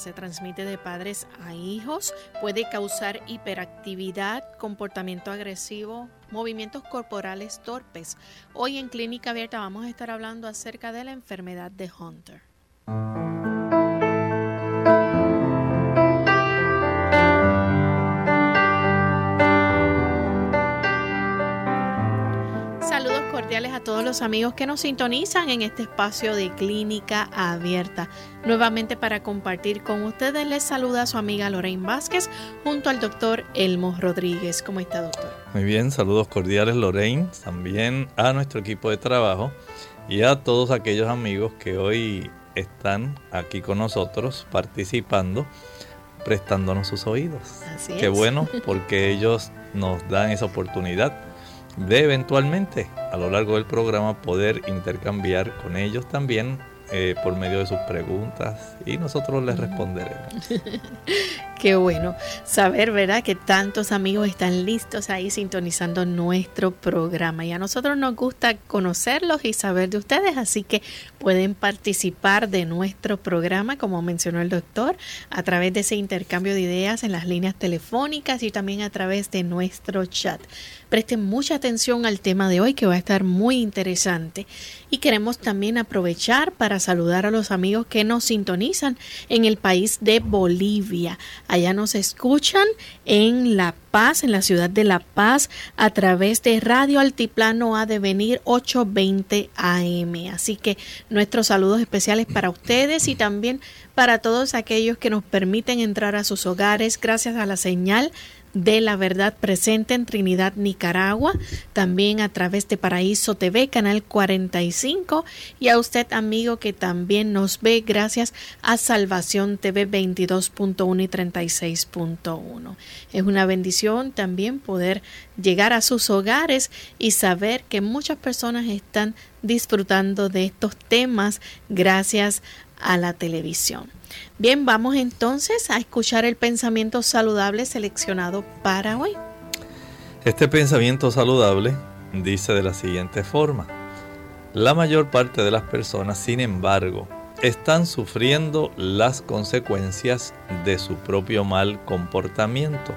Se transmite de padres a hijos puede causar hiperactividad, comportamiento agresivo, movimientos corporales torpes. Hoy en Clínica Abierta vamos a estar hablando acerca de la enfermedad de Hunter. A todos los amigos que nos sintonizan en este espacio de clínica abierta. Nuevamente para compartir con ustedes les saluda su amiga Lorraine Vázquez junto al doctor Elmo Rodríguez. ¿Cómo está doctor? Muy bien, saludos cordiales Lorraine, también a nuestro equipo de trabajo y a todos aquellos amigos que hoy están aquí con nosotros participando, prestándonos sus oídos. Así Qué bueno porque ellos nos dan esa oportunidad de eventualmente a lo largo del programa poder intercambiar con ellos también eh, por medio de sus preguntas y nosotros les responderemos. Qué bueno saber, ¿verdad? Que tantos amigos están listos ahí sintonizando nuestro programa. Y a nosotros nos gusta conocerlos y saber de ustedes, así que pueden participar de nuestro programa, como mencionó el doctor, a través de ese intercambio de ideas en las líneas telefónicas y también a través de nuestro chat. Presten mucha atención al tema de hoy que va a estar muy interesante y queremos también aprovechar para saludar a los amigos que nos sintonizan en el país de Bolivia. Allá nos escuchan en La Paz, en la ciudad de La Paz, a través de Radio Altiplano A de Venir 820 AM. Así que nuestros saludos especiales para ustedes y también para todos aquellos que nos permiten entrar a sus hogares gracias a la señal de la verdad presente en Trinidad, Nicaragua, también a través de Paraíso TV, canal 45, y a usted amigo que también nos ve gracias a Salvación TV 22.1 y 36.1. Es una bendición también poder llegar a sus hogares y saber que muchas personas están disfrutando de estos temas gracias a la televisión. Bien, vamos entonces a escuchar el pensamiento saludable seleccionado para hoy. Este pensamiento saludable dice de la siguiente forma. La mayor parte de las personas, sin embargo, están sufriendo las consecuencias de su propio mal comportamiento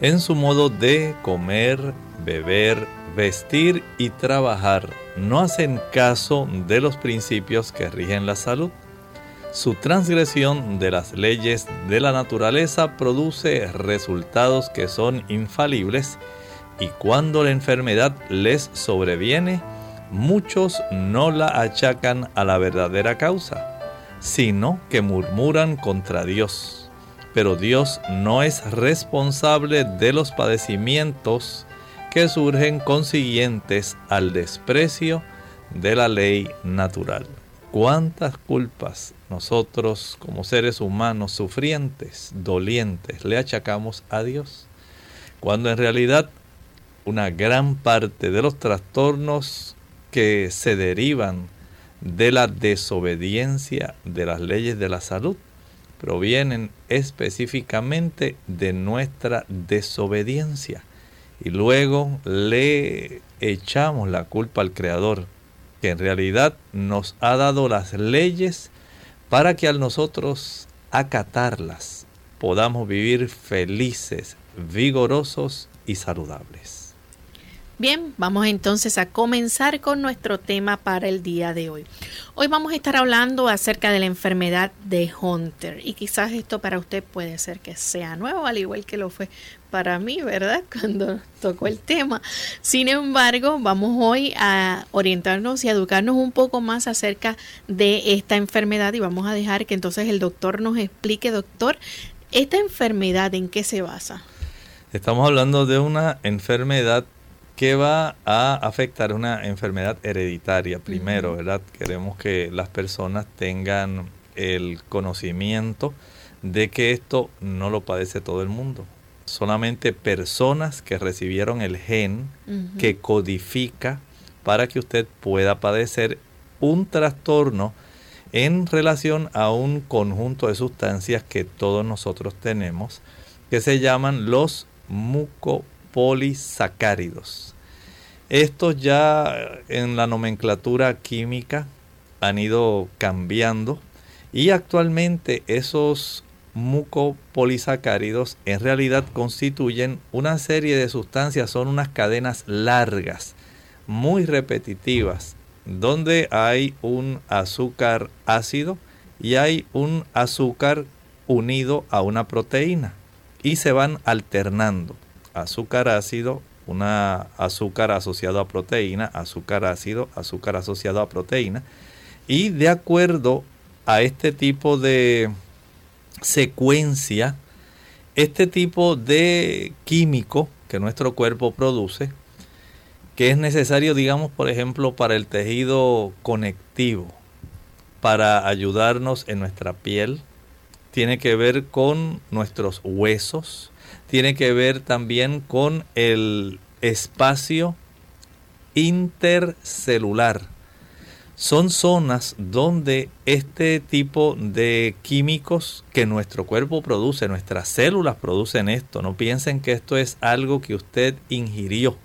en su modo de comer, beber, vestir y trabajar. No hacen caso de los principios que rigen la salud su transgresión de las leyes de la naturaleza produce resultados que son infalibles y cuando la enfermedad les sobreviene, muchos no la achacan a la verdadera causa, sino que murmuran contra Dios. Pero Dios no es responsable de los padecimientos que surgen consiguientes al desprecio de la ley natural. ¿Cuántas culpas nosotros como seres humanos sufrientes, dolientes, le achacamos a Dios? Cuando en realidad una gran parte de los trastornos que se derivan de la desobediencia de las leyes de la salud provienen específicamente de nuestra desobediencia. Y luego le echamos la culpa al Creador que en realidad nos ha dado las leyes para que al nosotros acatarlas podamos vivir felices, vigorosos y saludables. Bien, vamos entonces a comenzar con nuestro tema para el día de hoy. Hoy vamos a estar hablando acerca de la enfermedad de Hunter y quizás esto para usted puede ser que sea nuevo, al igual que lo fue para mí, ¿verdad? Cuando tocó el tema. Sin embargo, vamos hoy a orientarnos y educarnos un poco más acerca de esta enfermedad y vamos a dejar que entonces el doctor nos explique, doctor, esta enfermedad en qué se basa. Estamos hablando de una enfermedad que va a afectar una enfermedad hereditaria primero, ¿verdad? Queremos que las personas tengan el conocimiento de que esto no lo padece todo el mundo. Solamente personas que recibieron el gen que codifica para que usted pueda padecer un trastorno en relación a un conjunto de sustancias que todos nosotros tenemos, que se llaman los mucopolisacáridos. Estos ya en la nomenclatura química han ido cambiando y actualmente esos mucopolisacáridos en realidad constituyen una serie de sustancias, son unas cadenas largas, muy repetitivas, donde hay un azúcar ácido y hay un azúcar unido a una proteína y se van alternando azúcar ácido, una azúcar asociado a proteína, azúcar ácido, azúcar asociado a proteína. Y de acuerdo a este tipo de secuencia, este tipo de químico que nuestro cuerpo produce, que es necesario, digamos, por ejemplo, para el tejido conectivo, para ayudarnos en nuestra piel, tiene que ver con nuestros huesos, tiene que ver también con el espacio intercelular. Son zonas donde este tipo de químicos que nuestro cuerpo produce, nuestras células producen esto. No piensen que esto es algo que usted ingirió.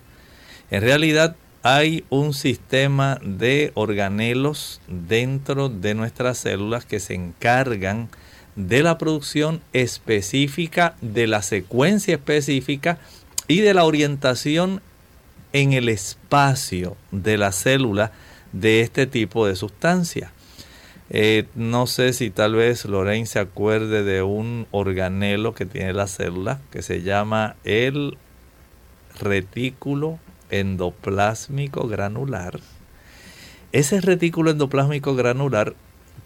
En realidad hay un sistema de organelos dentro de nuestras células que se encargan de la producción específica, de la secuencia específica y de la orientación en el espacio de la célula de este tipo de sustancia. Eh, no sé si tal vez Lorraine se acuerde de un organelo que tiene la célula que se llama el retículo endoplásmico granular. Ese retículo endoplásmico granular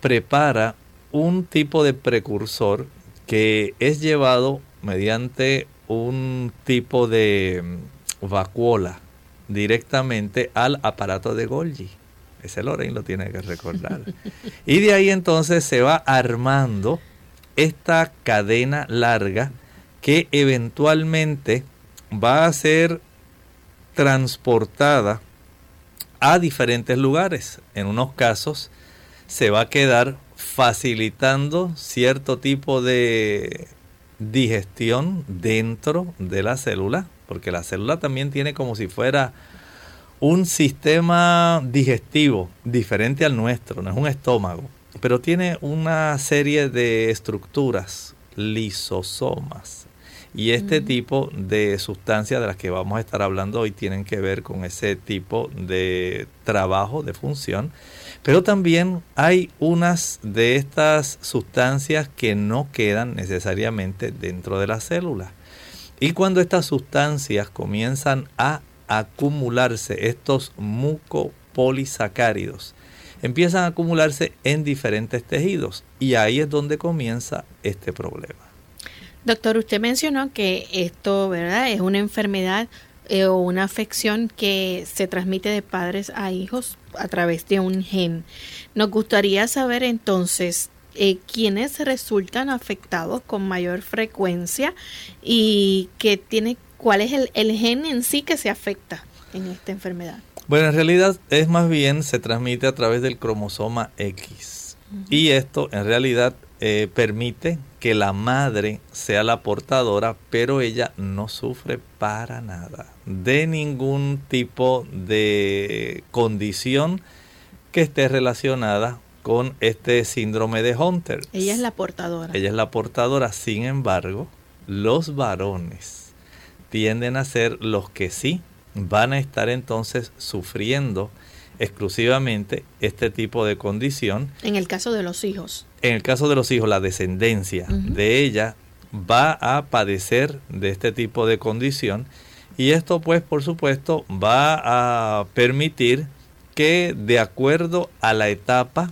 prepara un tipo de precursor que es llevado mediante un tipo de mm, vacuola directamente al aparato de Golgi. Ese Lorraine lo tiene que recordar. y de ahí entonces se va armando esta cadena larga que eventualmente va a ser transportada a diferentes lugares. En unos casos se va a quedar facilitando cierto tipo de digestión dentro de la célula, porque la célula también tiene como si fuera un sistema digestivo diferente al nuestro, no es un estómago, pero tiene una serie de estructuras, lisosomas. Y este tipo de sustancias de las que vamos a estar hablando hoy tienen que ver con ese tipo de trabajo, de función pero también hay unas de estas sustancias que no quedan necesariamente dentro de la célula. Y cuando estas sustancias comienzan a acumularse, estos mucopolisacáridos, empiezan a acumularse en diferentes tejidos. Y ahí es donde comienza este problema. Doctor, usted mencionó que esto, ¿verdad? Es una enfermedad eh, o una afección que se transmite de padres a hijos a través de un gen. Nos gustaría saber entonces eh, quiénes resultan afectados con mayor frecuencia y que tiene, cuál es el, gen en sí que se afecta en esta enfermedad. Bueno, en realidad es más bien se transmite a través del cromosoma X. Y esto en realidad eh, permite que la madre sea la portadora, pero ella no sufre para nada de ningún tipo de condición que esté relacionada con este síndrome de Hunter. Ella es la portadora. Ella es la portadora, sin embargo, los varones tienden a ser los que sí van a estar entonces sufriendo exclusivamente este tipo de condición. En el caso de los hijos. En el caso de los hijos, la descendencia de ella va a padecer de este tipo de condición y esto pues por supuesto va a permitir que de acuerdo a la etapa,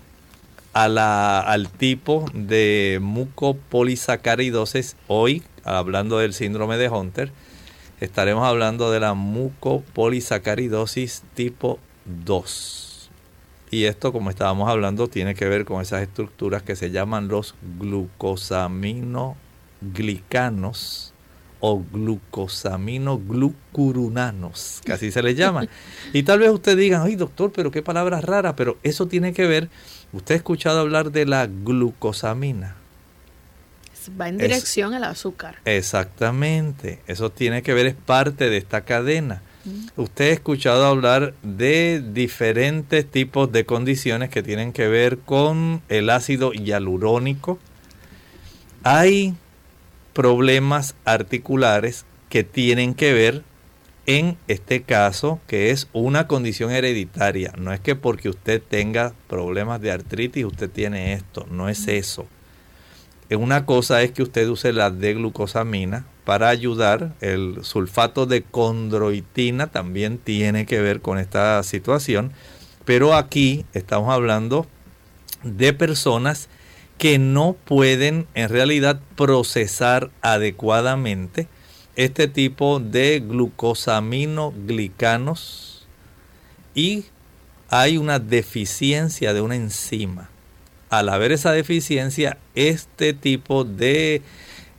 a la, al tipo de mucopolisacaridosis, hoy hablando del síndrome de Hunter, estaremos hablando de la mucopolisacaridosis tipo 2. Y esto, como estábamos hablando, tiene que ver con esas estructuras que se llaman los glucosaminoglicanos o glucosaminoglucurunanos, que así se les llama. Y tal vez usted diga, ay doctor, pero qué palabra rara, pero eso tiene que ver, usted ha escuchado hablar de la glucosamina. Va en dirección al azúcar. Exactamente, eso tiene que ver, es parte de esta cadena. Usted ha escuchado hablar de diferentes tipos de condiciones que tienen que ver con el ácido hialurónico. Hay problemas articulares que tienen que ver en este caso que es una condición hereditaria. No es que porque usted tenga problemas de artritis usted tiene esto, no es eso. Una cosa es que usted use la D-glucosamina para ayudar. El sulfato de condroitina también tiene que ver con esta situación. Pero aquí estamos hablando de personas que no pueden en realidad procesar adecuadamente este tipo de glucosaminoglicanos y hay una deficiencia de una enzima al haber esa deficiencia, este tipo de,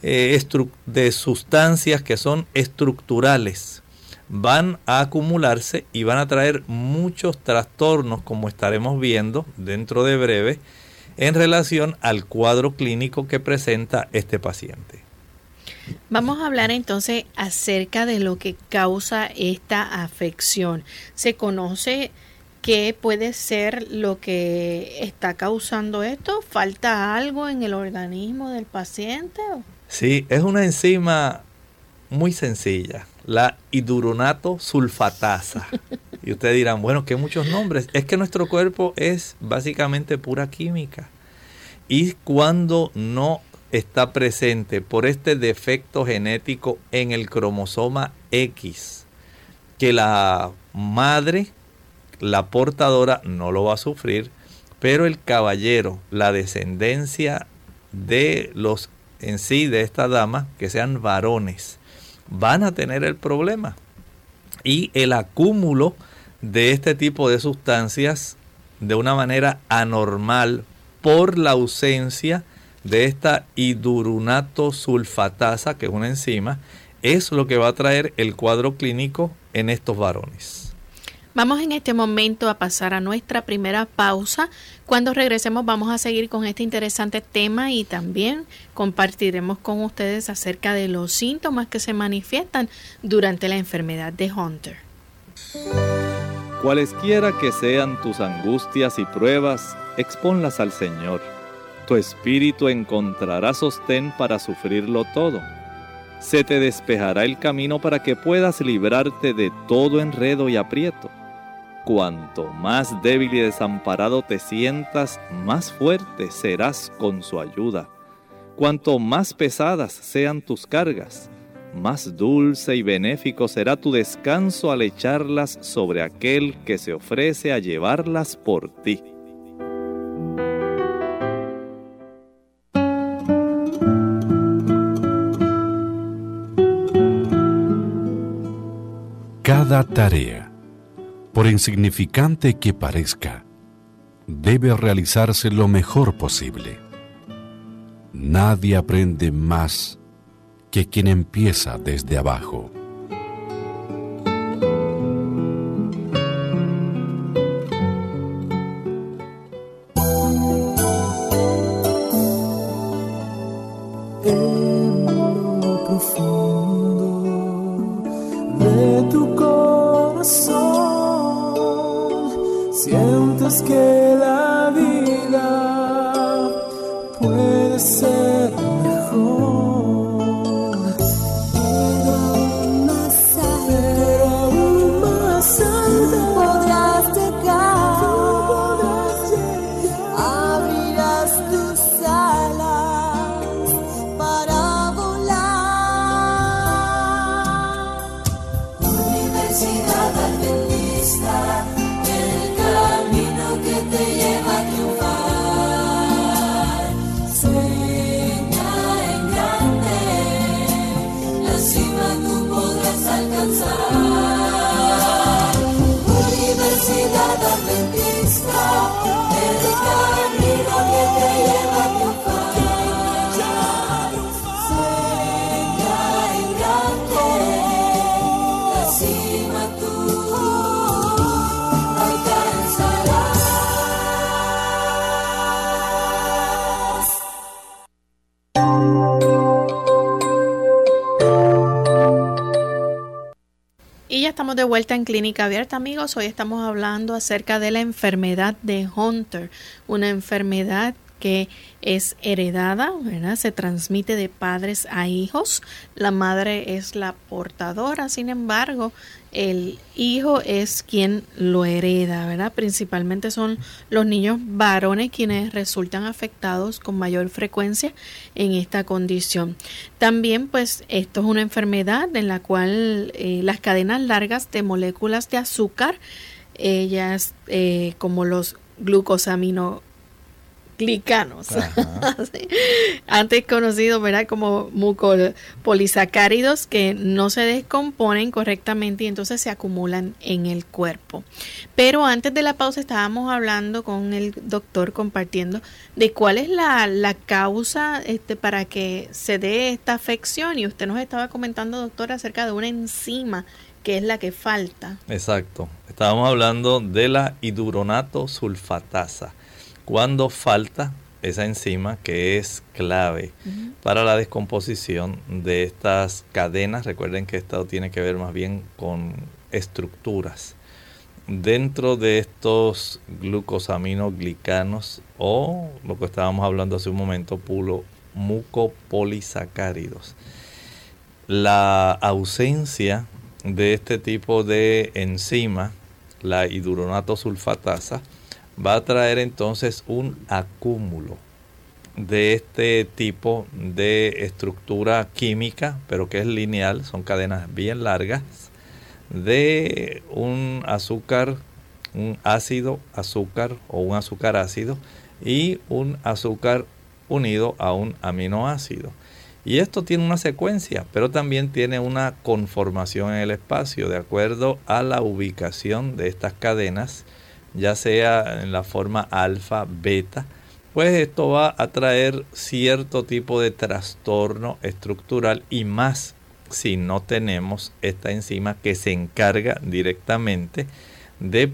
eh, de sustancias que son estructurales van a acumularse y van a traer muchos trastornos, como estaremos viendo dentro de breve, en relación al cuadro clínico que presenta este paciente. Vamos a hablar entonces acerca de lo que causa esta afección. Se conoce ¿Qué puede ser lo que está causando esto? ¿Falta algo en el organismo del paciente? Sí, es una enzima muy sencilla, la hiduronato sulfatasa. y ustedes dirán, bueno, ¿qué muchos nombres? Es que nuestro cuerpo es básicamente pura química. Y cuando no está presente por este defecto genético en el cromosoma X, que la madre la portadora no lo va a sufrir, pero el caballero, la descendencia de los en sí de esta dama, que sean varones, van a tener el problema. Y el acúmulo de este tipo de sustancias de una manera anormal por la ausencia de esta hidurunato sulfatasa, que es una enzima, es lo que va a traer el cuadro clínico en estos varones. Vamos en este momento a pasar a nuestra primera pausa. Cuando regresemos vamos a seguir con este interesante tema y también compartiremos con ustedes acerca de los síntomas que se manifiestan durante la enfermedad de Hunter. Cualesquiera que sean tus angustias y pruebas, exponlas al Señor. Tu espíritu encontrará sostén para sufrirlo todo. Se te despejará el camino para que puedas librarte de todo enredo y aprieto Cuanto más débil y desamparado te sientas, más fuerte serás con su ayuda. Cuanto más pesadas sean tus cargas, más dulce y benéfico será tu descanso al echarlas sobre aquel que se ofrece a llevarlas por ti. Cada tarea por insignificante que parezca, debe realizarse lo mejor posible. Nadie aprende más que quien empieza desde abajo. Clínica Abierta, amigos. Hoy estamos hablando acerca de la enfermedad de Hunter, una enfermedad que es heredada, ¿verdad? Se transmite de padres a hijos. La madre es la portadora, sin embargo, el hijo es quien lo hereda, ¿verdad? Principalmente son los niños varones quienes resultan afectados con mayor frecuencia en esta condición. También, pues, esto es una enfermedad en la cual eh, las cadenas largas de moléculas de azúcar, ellas eh, como los glucosamino glicanos, antes conocidos ¿verdad? como mucopolisacáridos que no se descomponen correctamente y entonces se acumulan en el cuerpo. Pero antes de la pausa estábamos hablando con el doctor compartiendo de cuál es la, la causa este, para que se dé esta afección y usted nos estaba comentando, doctor, acerca de una enzima que es la que falta. Exacto. Estábamos hablando de la hidronato sulfatasa cuando falta esa enzima que es clave para la descomposición de estas cadenas. Recuerden que esto tiene que ver más bien con estructuras. Dentro de estos glucosaminoglicanos o lo que estábamos hablando hace un momento, pulo, mucopolisacáridos. La ausencia de este tipo de enzima, la hidronato sulfatasa, va a traer entonces un acúmulo de este tipo de estructura química, pero que es lineal, son cadenas bien largas, de un azúcar, un ácido azúcar o un azúcar ácido y un azúcar unido a un aminoácido. Y esto tiene una secuencia, pero también tiene una conformación en el espacio de acuerdo a la ubicación de estas cadenas ya sea en la forma alfa, beta, pues esto va a traer cierto tipo de trastorno estructural y más si no tenemos esta enzima que se encarga directamente de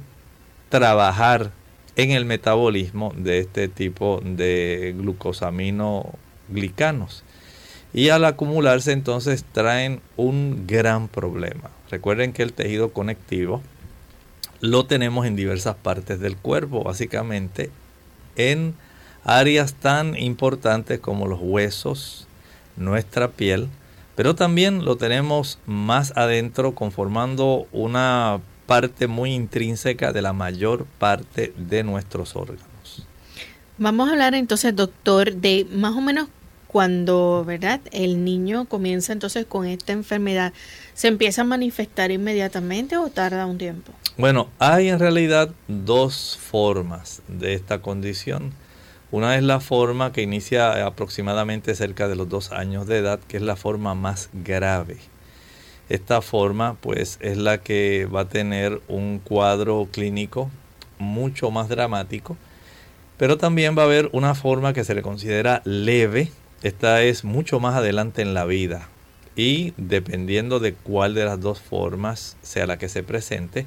trabajar en el metabolismo de este tipo de glucosaminoglicanos. Y al acumularse entonces traen un gran problema. Recuerden que el tejido conectivo lo tenemos en diversas partes del cuerpo, básicamente en áreas tan importantes como los huesos, nuestra piel, pero también lo tenemos más adentro conformando una parte muy intrínseca de la mayor parte de nuestros órganos. Vamos a hablar entonces, doctor, de más o menos cuando, ¿verdad? El niño comienza entonces con esta enfermedad, ¿se empieza a manifestar inmediatamente o tarda un tiempo? Bueno, hay en realidad dos formas de esta condición. Una es la forma que inicia aproximadamente cerca de los dos años de edad, que es la forma más grave. Esta forma pues es la que va a tener un cuadro clínico mucho más dramático, pero también va a haber una forma que se le considera leve, esta es mucho más adelante en la vida y dependiendo de cuál de las dos formas sea la que se presente,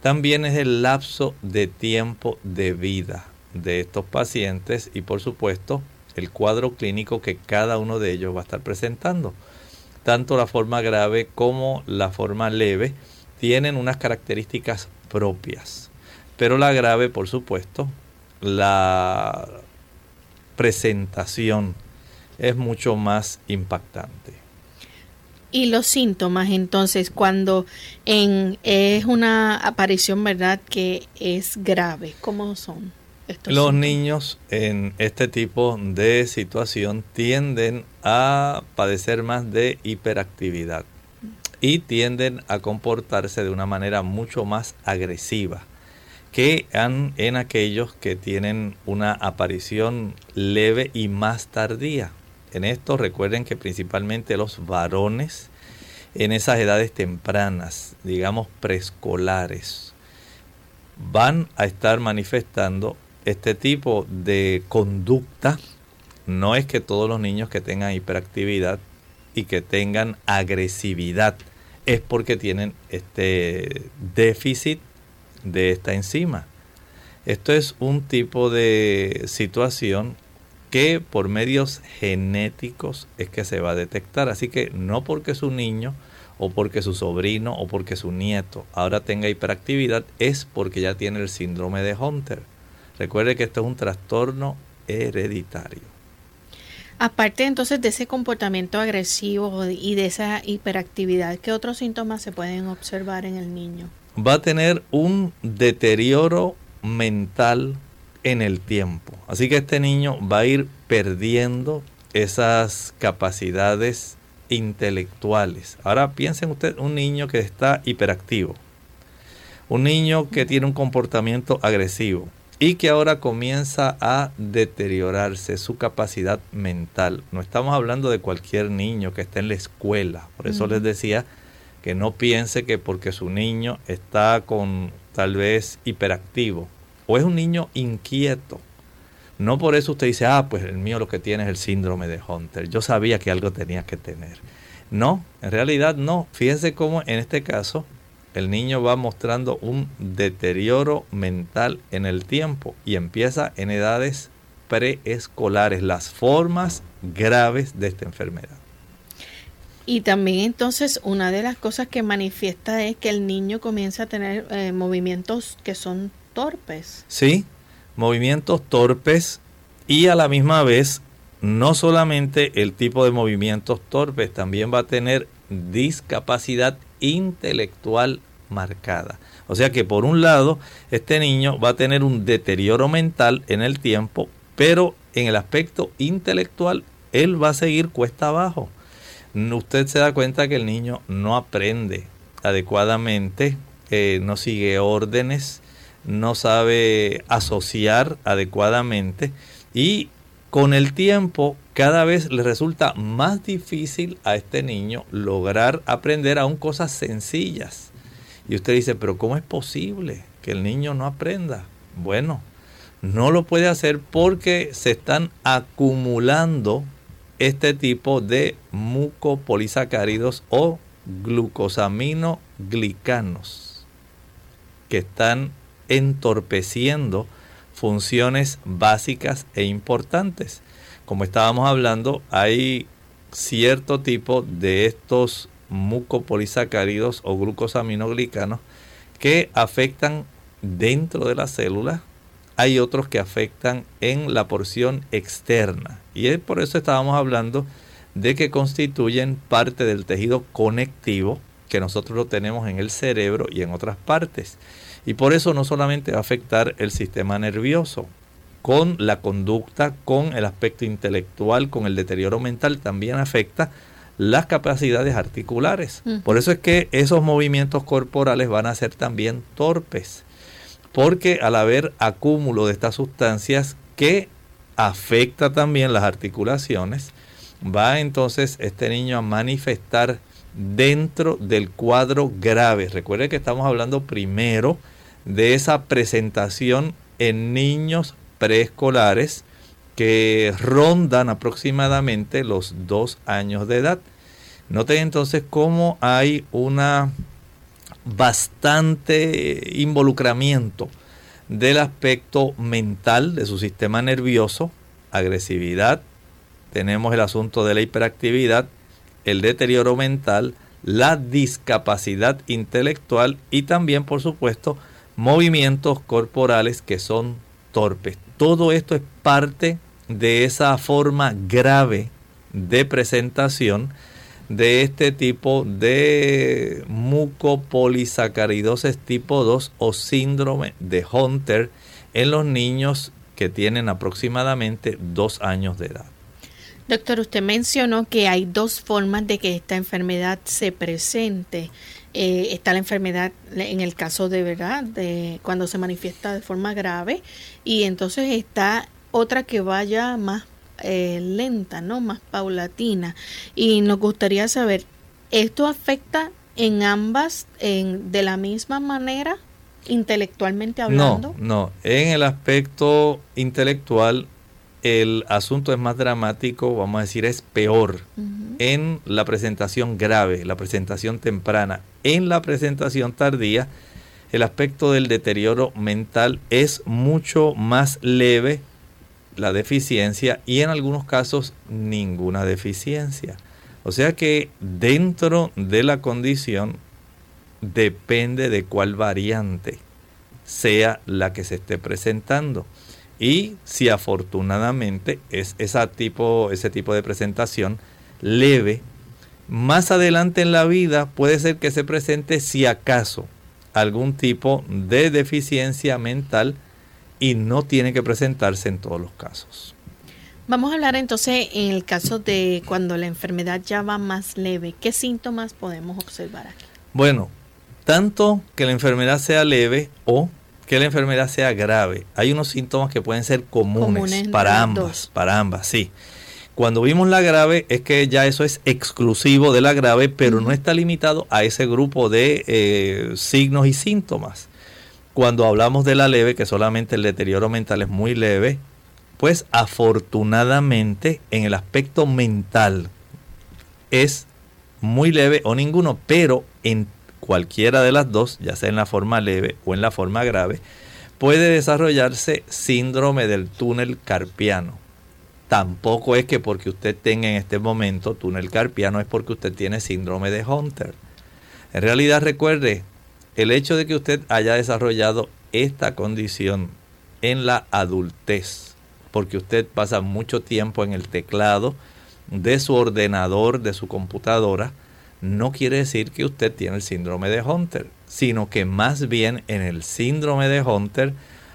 también es el lapso de tiempo de vida de estos pacientes y por supuesto el cuadro clínico que cada uno de ellos va a estar presentando. Tanto la forma grave como la forma leve tienen unas características propias. Pero la grave, por supuesto, la presentación es mucho más impactante. Y los síntomas, entonces, cuando en, es una aparición, ¿verdad?, que es grave, ¿cómo son? Estos los niños en este tipo de situación tienden a padecer más de hiperactividad y tienden a comportarse de una manera mucho más agresiva que en aquellos que tienen una aparición leve y más tardía. En esto recuerden que principalmente los varones en esas edades tempranas, digamos preescolares, van a estar manifestando este tipo de conducta. No es que todos los niños que tengan hiperactividad y que tengan agresividad es porque tienen este déficit de esta enzima. Esto es un tipo de situación que por medios genéticos es que se va a detectar. Así que no porque es un niño o porque su sobrino o porque su nieto ahora tenga hiperactividad es porque ya tiene el síndrome de Hunter. Recuerde que esto es un trastorno hereditario. Aparte entonces de ese comportamiento agresivo y de esa hiperactividad, ¿qué otros síntomas se pueden observar en el niño? Va a tener un deterioro mental en el tiempo. Así que este niño va a ir perdiendo esas capacidades intelectuales. Ahora piensen usted un niño que está hiperactivo, un niño que tiene un comportamiento agresivo, y que ahora comienza a deteriorarse su capacidad mental. No estamos hablando de cualquier niño que esté en la escuela. Por eso les decía que no piense que porque su niño está con tal vez hiperactivo o es un niño inquieto. No por eso usted dice, ah, pues el mío lo que tiene es el síndrome de Hunter. Yo sabía que algo tenía que tener. No, en realidad no. Fíjense cómo en este caso el niño va mostrando un deterioro mental en el tiempo y empieza en edades preescolares, las formas graves de esta enfermedad. Y también entonces una de las cosas que manifiesta es que el niño comienza a tener eh, movimientos que son torpes. Sí, movimientos torpes y a la misma vez no solamente el tipo de movimientos torpes, también va a tener discapacidad intelectual marcada. O sea que por un lado, este niño va a tener un deterioro mental en el tiempo, pero en el aspecto intelectual, él va a seguir cuesta abajo. Usted se da cuenta que el niño no aprende adecuadamente, eh, no sigue órdenes, no sabe asociar adecuadamente y con el tiempo cada vez le resulta más difícil a este niño lograr aprender aún cosas sencillas. Y usted dice, pero ¿cómo es posible que el niño no aprenda? Bueno, no lo puede hacer porque se están acumulando este tipo de mucopolisacáridos o glucosaminoglicanos que están entorpeciendo funciones básicas e importantes. Como estábamos hablando, hay cierto tipo de estos mucopolisacáridos o glucosaminoglicanos que afectan dentro de la célula. Hay otros que afectan en la porción externa. Y es por eso estábamos hablando de que constituyen parte del tejido conectivo que nosotros lo tenemos en el cerebro y en otras partes. Y por eso no solamente va a afectar el sistema nervioso, con la conducta, con el aspecto intelectual, con el deterioro mental, también afecta las capacidades articulares. Por eso es que esos movimientos corporales van a ser también torpes, porque al haber acúmulo de estas sustancias que afecta también las articulaciones, va entonces este niño a manifestar dentro del cuadro grave. Recuerde que estamos hablando primero de esa presentación en niños preescolares que rondan aproximadamente los dos años de edad. Noten entonces cómo hay una bastante involucramiento del aspecto mental de su sistema nervioso, agresividad, tenemos el asunto de la hiperactividad, el deterioro mental, la discapacidad intelectual y también, por supuesto, movimientos corporales que son torpes. Todo esto es parte de esa forma grave de presentación de este tipo de mucopolisacaridosis tipo 2 o síndrome de Hunter en los niños que tienen aproximadamente dos años de edad. Doctor, usted mencionó que hay dos formas de que esta enfermedad se presente. Eh, está la enfermedad en el caso de verdad, de cuando se manifiesta de forma grave, y entonces está otra que vaya más eh, lenta, ¿no? Más paulatina. Y nos gustaría saber, ¿esto afecta en ambas en, de la misma manera, intelectualmente hablando? No, no. En el aspecto intelectual el asunto es más dramático, vamos a decir, es peor en la presentación grave, la presentación temprana. En la presentación tardía, el aspecto del deterioro mental es mucho más leve, la deficiencia, y en algunos casos ninguna deficiencia. O sea que dentro de la condición depende de cuál variante sea la que se esté presentando. Y si afortunadamente es esa tipo, ese tipo de presentación leve, más adelante en la vida puede ser que se presente si acaso algún tipo de deficiencia mental y no tiene que presentarse en todos los casos. Vamos a hablar entonces en el caso de cuando la enfermedad ya va más leve. ¿Qué síntomas podemos observar aquí? Bueno, tanto que la enfermedad sea leve o que la enfermedad sea grave. Hay unos síntomas que pueden ser comunes, para ambas, para ambas, sí. Cuando vimos la grave es que ya eso es exclusivo de la grave, pero no está limitado a ese grupo de eh, signos y síntomas. Cuando hablamos de la leve, que solamente el deterioro mental es muy leve, pues afortunadamente en el aspecto mental es muy leve o ninguno, pero en cualquiera de las dos, ya sea en la forma leve o en la forma grave, puede desarrollarse síndrome del túnel carpiano. Tampoco es que porque usted tenga en este momento túnel carpiano es porque usted tiene síndrome de Hunter. En realidad recuerde, el hecho de que usted haya desarrollado esta condición en la adultez, porque usted pasa mucho tiempo en el teclado de su ordenador, de su computadora, no quiere decir que usted tiene el síndrome de Hunter, sino que más bien en el síndrome de Hunter,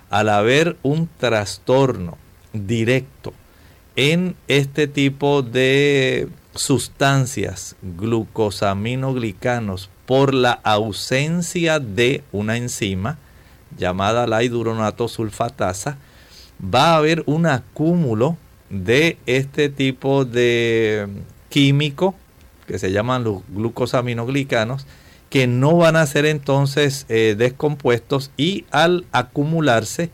al haber un trastorno directo en este tipo de sustancias glucosaminoglicanos por la ausencia de una enzima llamada la hidronatosulfatasa, va a haber un acúmulo de este tipo de químico que se llaman los glucosaminoglicanos que no van a ser entonces eh, descompuestos y al acumularse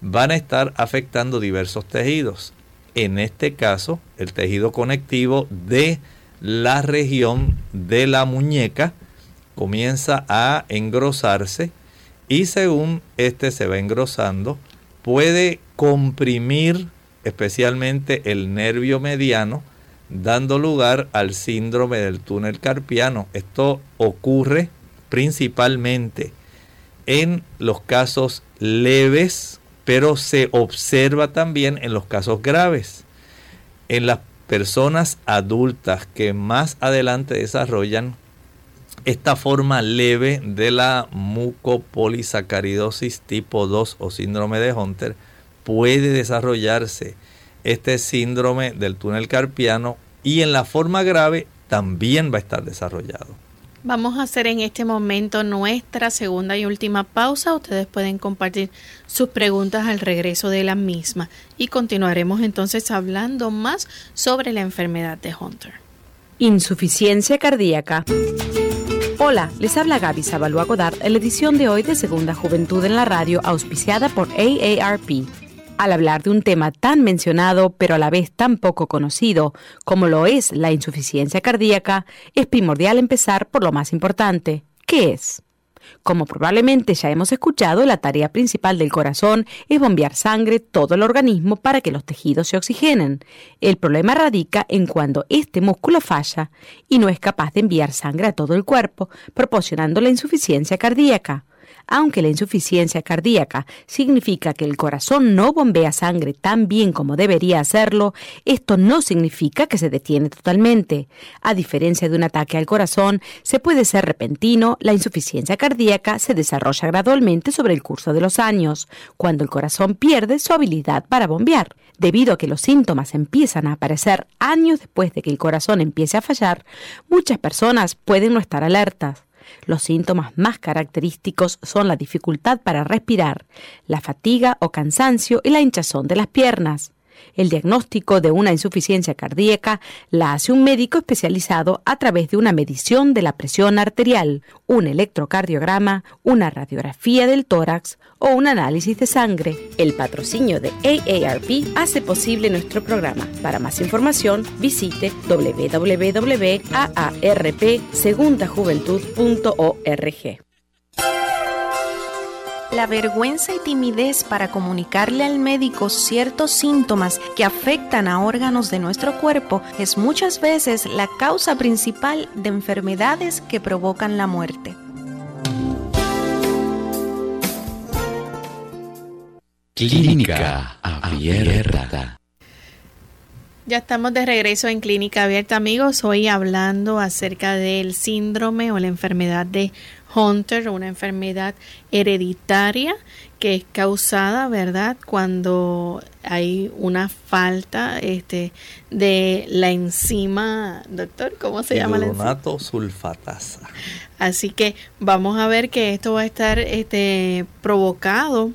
van a estar afectando diversos tejidos. En este caso, el tejido conectivo de la región de la muñeca comienza a engrosarse y según este se va engrosando, puede comprimir especialmente el nervio mediano, dando lugar al síndrome del túnel carpiano. Esto ocurre principalmente en los casos leves, pero se observa también en los casos graves. En las personas adultas que más adelante desarrollan esta forma leve de la mucopolisacaridosis tipo 2 o síndrome de Hunter puede desarrollarse este síndrome del túnel carpiano y en la forma grave también va a estar desarrollado. Vamos a hacer en este momento nuestra segunda y última pausa. Ustedes pueden compartir sus preguntas al regreso de la misma y continuaremos entonces hablando más sobre la enfermedad de Hunter. Insuficiencia cardíaca. Hola, les habla Gaby Zabalúa Godard en la edición de hoy de Segunda Juventud en la Radio, auspiciada por AARP. Al hablar de un tema tan mencionado, pero a la vez tan poco conocido, como lo es la insuficiencia cardíaca, es primordial empezar por lo más importante. ¿Qué es? Como probablemente ya hemos escuchado, la tarea principal del corazón es bombear sangre todo el organismo para que los tejidos se oxigenen. El problema radica en cuando este músculo falla y no es capaz de enviar sangre a todo el cuerpo, proporcionando la insuficiencia cardíaca. Aunque la insuficiencia cardíaca significa que el corazón no bombea sangre tan bien como debería hacerlo, esto no significa que se detiene totalmente. A diferencia de un ataque al corazón, se puede ser repentino, la insuficiencia cardíaca se desarrolla gradualmente sobre el curso de los años, cuando el corazón pierde su habilidad para bombear. Debido a que los síntomas empiezan a aparecer años después de que el corazón empiece a fallar, muchas personas pueden no estar alertas. Los síntomas más característicos son la dificultad para respirar, la fatiga o cansancio y la hinchazón de las piernas. El diagnóstico de una insuficiencia cardíaca la hace un médico especializado a través de una medición de la presión arterial, un electrocardiograma, una radiografía del tórax o un análisis de sangre. El patrocinio de AARP hace posible nuestro programa. Para más información, visite www.aarpsegundajuventud.org. La vergüenza y timidez para comunicarle al médico ciertos síntomas que afectan a órganos de nuestro cuerpo es muchas veces la causa principal de enfermedades que provocan la muerte. Clínica Abierta. Ya estamos de regreso en Clínica Abierta, amigos. Hoy hablando acerca del síndrome o la enfermedad de Hunter, una enfermedad hereditaria que es causada, ¿verdad?, cuando hay una falta este, de la enzima, doctor, ¿cómo se llama la enzima? sulfatasa. Así que vamos a ver que esto va a estar este, provocado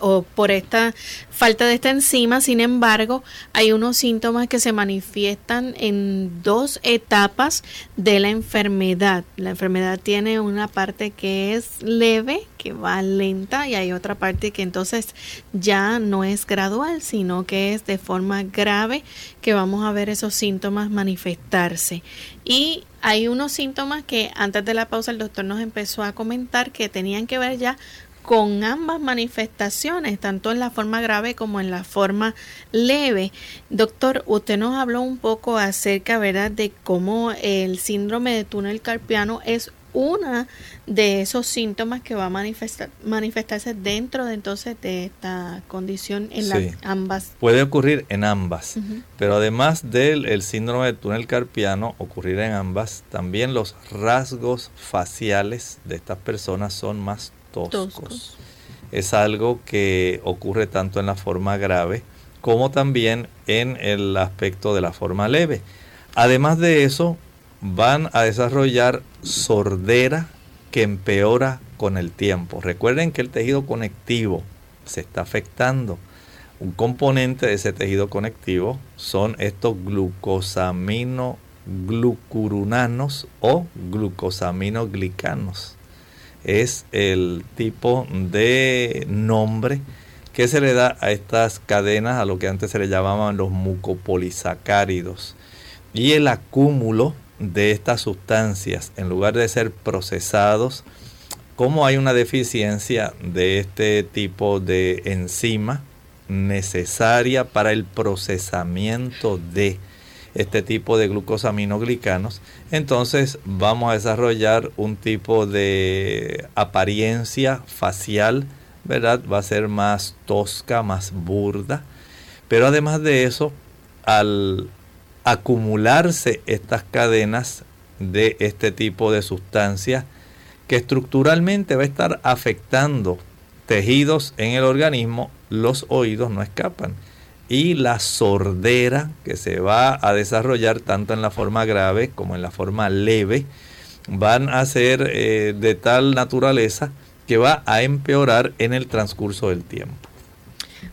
o por esta falta de esta enzima, sin embargo, hay unos síntomas que se manifiestan en dos etapas de la enfermedad. La enfermedad tiene una parte que es leve, que va lenta, y hay otra parte que entonces ya no es gradual, sino que es de forma grave, que vamos a ver esos síntomas manifestarse. Y hay unos síntomas que antes de la pausa el doctor nos empezó a comentar que tenían que ver ya con ambas manifestaciones, tanto en la forma grave como en la forma leve. Doctor, usted nos habló un poco acerca, ¿verdad?, de cómo el síndrome de túnel carpiano es una de esos síntomas que va a manifestar, manifestarse dentro de entonces de esta condición en las ambas. Puede ocurrir en ambas, pero además del síndrome de túnel carpiano ocurrir en ambas, también los rasgos faciales de estas personas son más Es algo que ocurre tanto en la forma grave como también en el aspecto de la forma leve. Además de eso, van a desarrollar sordera que empeora con el tiempo. Recuerden que el tejido conectivo se está afectando. Un componente de ese tejido conectivo son estos glucosaminoglucurunanos o glucosaminoglicanos es el tipo de nombre que se le da a estas cadenas, a lo que antes se le llamaban los mucopolisacáridos. Y el acúmulo de estas sustancias, en lugar de ser procesados, como hay una deficiencia de este tipo de enzima necesaria para el procesamiento de este tipo de glucosaminoglicanos, entonces vamos a desarrollar un tipo de apariencia facial, ¿verdad? Va a ser más tosca, más burda. Pero además de eso, al acumularse estas cadenas de este tipo de sustancias, que estructuralmente va a estar afectando tejidos en el organismo, los oídos no escapan y la sordera que se va a desarrollar tanto en la forma grave como en la forma leve van a ser eh, de tal naturaleza que va a empeorar en el transcurso del tiempo.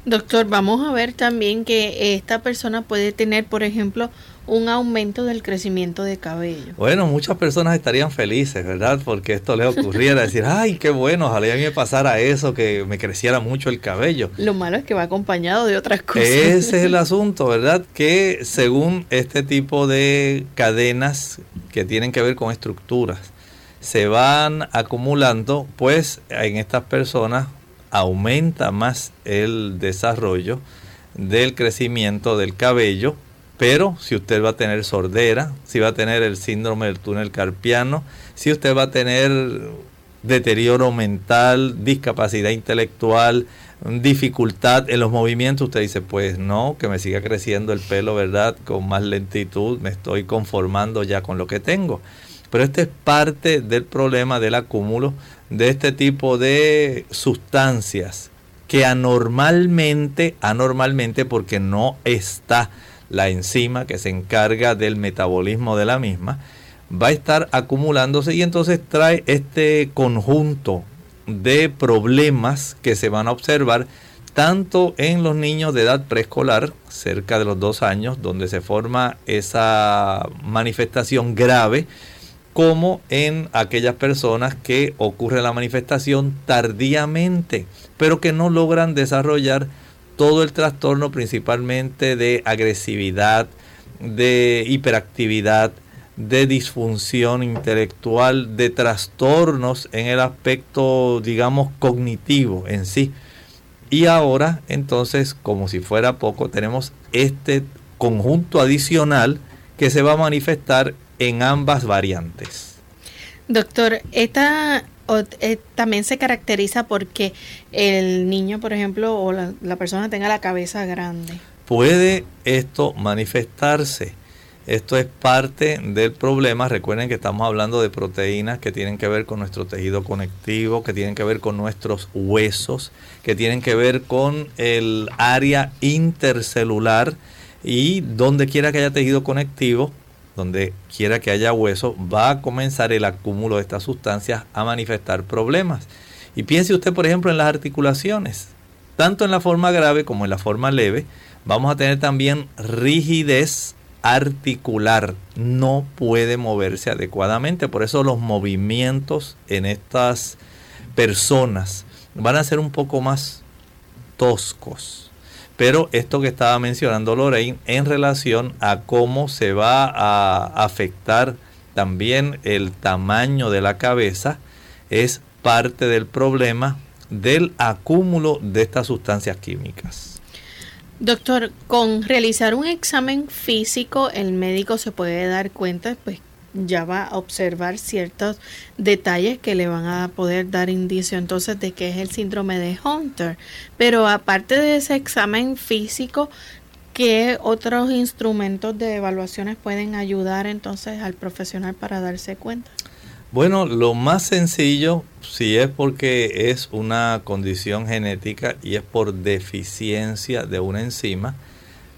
Doctor, vamos a ver también que esta persona puede tener, por ejemplo, un aumento del crecimiento de cabello. Bueno, muchas personas estarían felices, ¿verdad? Porque esto les ocurriera, decir, ay, qué bueno, ojalá a mí me pasara eso, que me creciera mucho el cabello. Lo malo es que va acompañado de otras cosas. Ese es el asunto, ¿verdad? Que según este tipo de cadenas que tienen que ver con estructuras, se van acumulando, pues en estas personas aumenta más el desarrollo del crecimiento del cabello pero si usted va a tener sordera, si va a tener el síndrome del túnel carpiano, si usted va a tener deterioro mental, discapacidad intelectual, dificultad en los movimientos, usted dice, pues no, que me siga creciendo el pelo, ¿verdad? Con más lentitud, me estoy conformando ya con lo que tengo. Pero este es parte del problema del acúmulo de este tipo de sustancias que anormalmente, anormalmente porque no está la enzima que se encarga del metabolismo de la misma, va a estar acumulándose y entonces trae este conjunto de problemas que se van a observar tanto en los niños de edad preescolar, cerca de los dos años, donde se forma esa manifestación grave, como en aquellas personas que ocurre la manifestación tardíamente, pero que no logran desarrollar todo el trastorno principalmente de agresividad, de hiperactividad, de disfunción intelectual, de trastornos en el aspecto, digamos, cognitivo en sí. Y ahora, entonces, como si fuera poco, tenemos este conjunto adicional que se va a manifestar en ambas variantes. Doctor, esta eh, también se caracteriza porque el niño, por ejemplo, o la, la persona tenga la cabeza grande. Puede esto manifestarse esto es parte del problema. Recuerden que estamos hablando de proteínas que tienen que ver con nuestro tejido conectivo, que tienen que ver con nuestros huesos, que tienen que ver con el área intercelular y donde quiera que haya tejido conectivo, donde quiera que haya hueso, va a comenzar el acúmulo de estas sustancias a manifestar problemas. Y piense usted, por ejemplo, en las articulaciones. Tanto en la forma grave como en la forma leve, vamos a tener también rigidez articular no puede moverse adecuadamente. Por eso los movimientos en estas personas van a ser un poco más toscos. Pero esto que estaba mencionando Lorraine en relación a cómo se va a afectar también el tamaño de la cabeza es parte del problema del acúmulo de estas sustancias químicas. Doctor, con realizar un examen físico, el médico se puede dar cuenta, pues ya va a observar ciertos detalles que le van a poder dar indicio entonces de que es el síndrome de Hunter. Pero aparte de ese examen físico, ¿qué otros instrumentos de evaluaciones pueden ayudar entonces al profesional para darse cuenta? Bueno, lo más sencillo, si es porque es una condición genética y es por deficiencia de una enzima,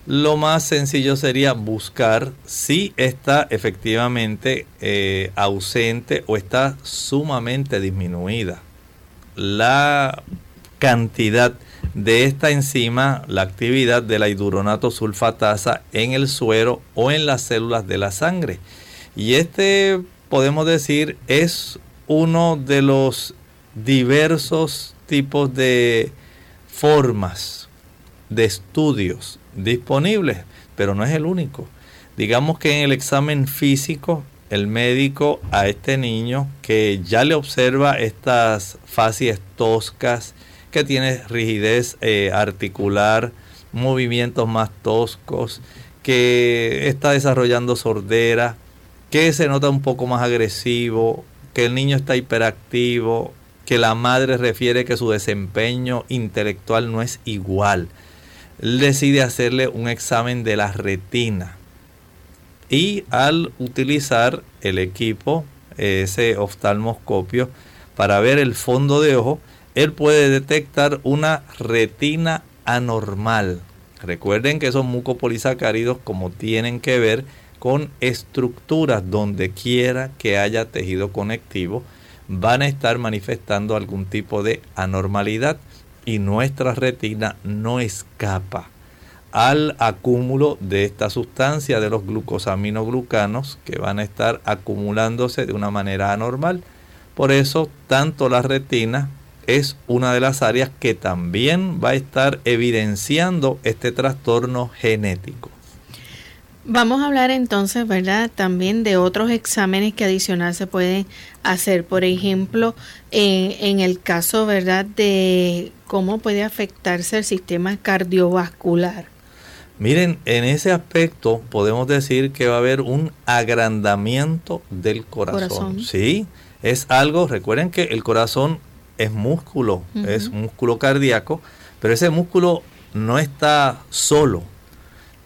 lo más sencillo sería buscar si está efectivamente eh, ausente o está sumamente disminuida. La cantidad de esta enzima, la actividad de la hidronato sulfatasa en el suero o en las células de la sangre. Y este podemos decir es uno de los diversos tipos de formas de estudios disponibles, pero no es el único. Digamos que en el examen físico, el médico a este niño que ya le observa estas facies toscas, que tiene rigidez eh, articular, movimientos más toscos, que está desarrollando sordera, que se nota un poco más agresivo, que el niño está hiperactivo, que la madre refiere que su desempeño intelectual no es igual. Decide hacerle un examen de la retina. Y al utilizar el equipo, ese oftalmoscopio, para ver el fondo de ojo, él puede detectar una retina anormal. Recuerden que esos mucopolisacáridos, como tienen que ver con estructuras donde quiera que haya tejido conectivo, van a estar manifestando algún tipo de anormalidad y nuestra retina no escapa al acúmulo de esta sustancia de los glucosaminoglucanos que van a estar acumulándose de una manera anormal. Por eso, tanto la retina es una de las áreas que también va a estar evidenciando este trastorno genético. Vamos a hablar entonces, ¿verdad? También de otros exámenes que adicional se pueden hacer. Por ejemplo, en el caso, ¿verdad? De cómo puede afectarse el sistema cardiovascular. Miren, en ese aspecto podemos decir que va a haber un agrandamiento del corazón. Sí, es algo, recuerden que el corazón es músculo, es músculo cardíaco, pero ese músculo no está solo,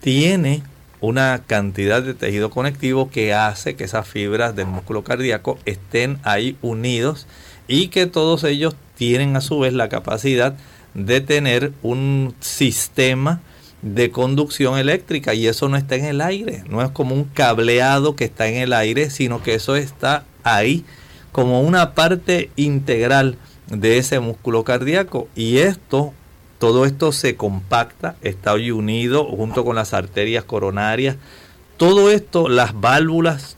tiene una cantidad de tejido conectivo que hace que esas fibras del músculo cardíaco estén ahí unidos y que todos ellos tienen a su vez la capacidad de tener un sistema de conducción eléctrica. Y eso no está en el aire, no es como un cableado que está en el aire, sino que eso está ahí como una parte integral de ese músculo cardíaco. Y esto todo esto se compacta, está hoy unido junto con las arterias coronarias. Todo esto, las válvulas,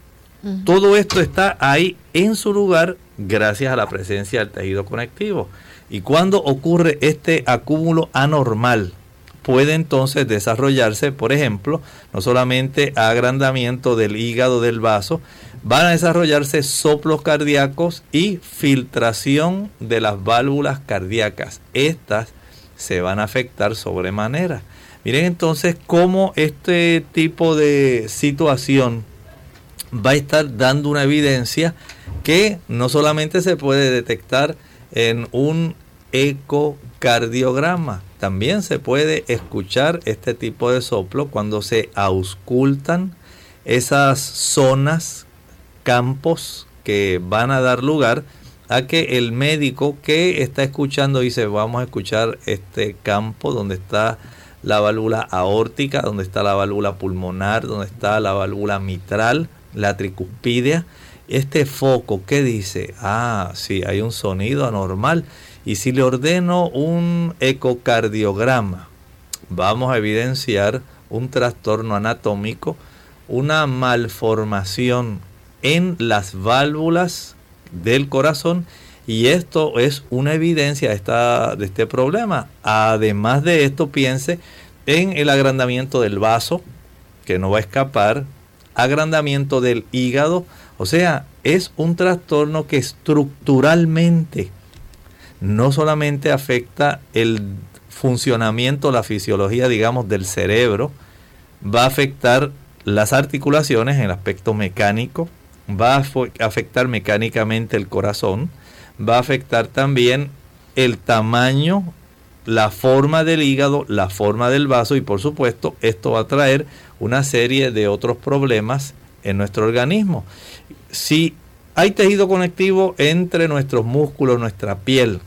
todo esto está ahí en su lugar gracias a la presencia del tejido conectivo. Y cuando ocurre este acúmulo anormal, puede entonces desarrollarse, por ejemplo, no solamente agrandamiento del hígado del vaso, van a desarrollarse soplos cardíacos y filtración de las válvulas cardíacas. Estas se van a afectar sobremanera. Miren entonces cómo este tipo de situación va a estar dando una evidencia que no solamente se puede detectar en un ecocardiograma, también se puede escuchar este tipo de soplo cuando se auscultan esas zonas, campos que van a dar lugar a que el médico que está escuchando dice vamos a escuchar este campo donde está la válvula aórtica, donde está la válvula pulmonar, donde está la válvula mitral, la tricuspidia. Este foco, ¿qué dice? Ah, sí, hay un sonido anormal y si le ordeno un ecocardiograma, vamos a evidenciar un trastorno anatómico, una malformación en las válvulas del corazón y esto es una evidencia de, esta, de este problema. Además de esto, piense en el agrandamiento del vaso, que no va a escapar, agrandamiento del hígado, o sea, es un trastorno que estructuralmente no solamente afecta el funcionamiento, la fisiología, digamos, del cerebro, va a afectar las articulaciones en el aspecto mecánico, va a afectar mecánicamente el corazón, va a afectar también el tamaño, la forma del hígado, la forma del vaso y por supuesto esto va a traer una serie de otros problemas en nuestro organismo. Si hay tejido conectivo entre nuestros músculos, nuestra piel,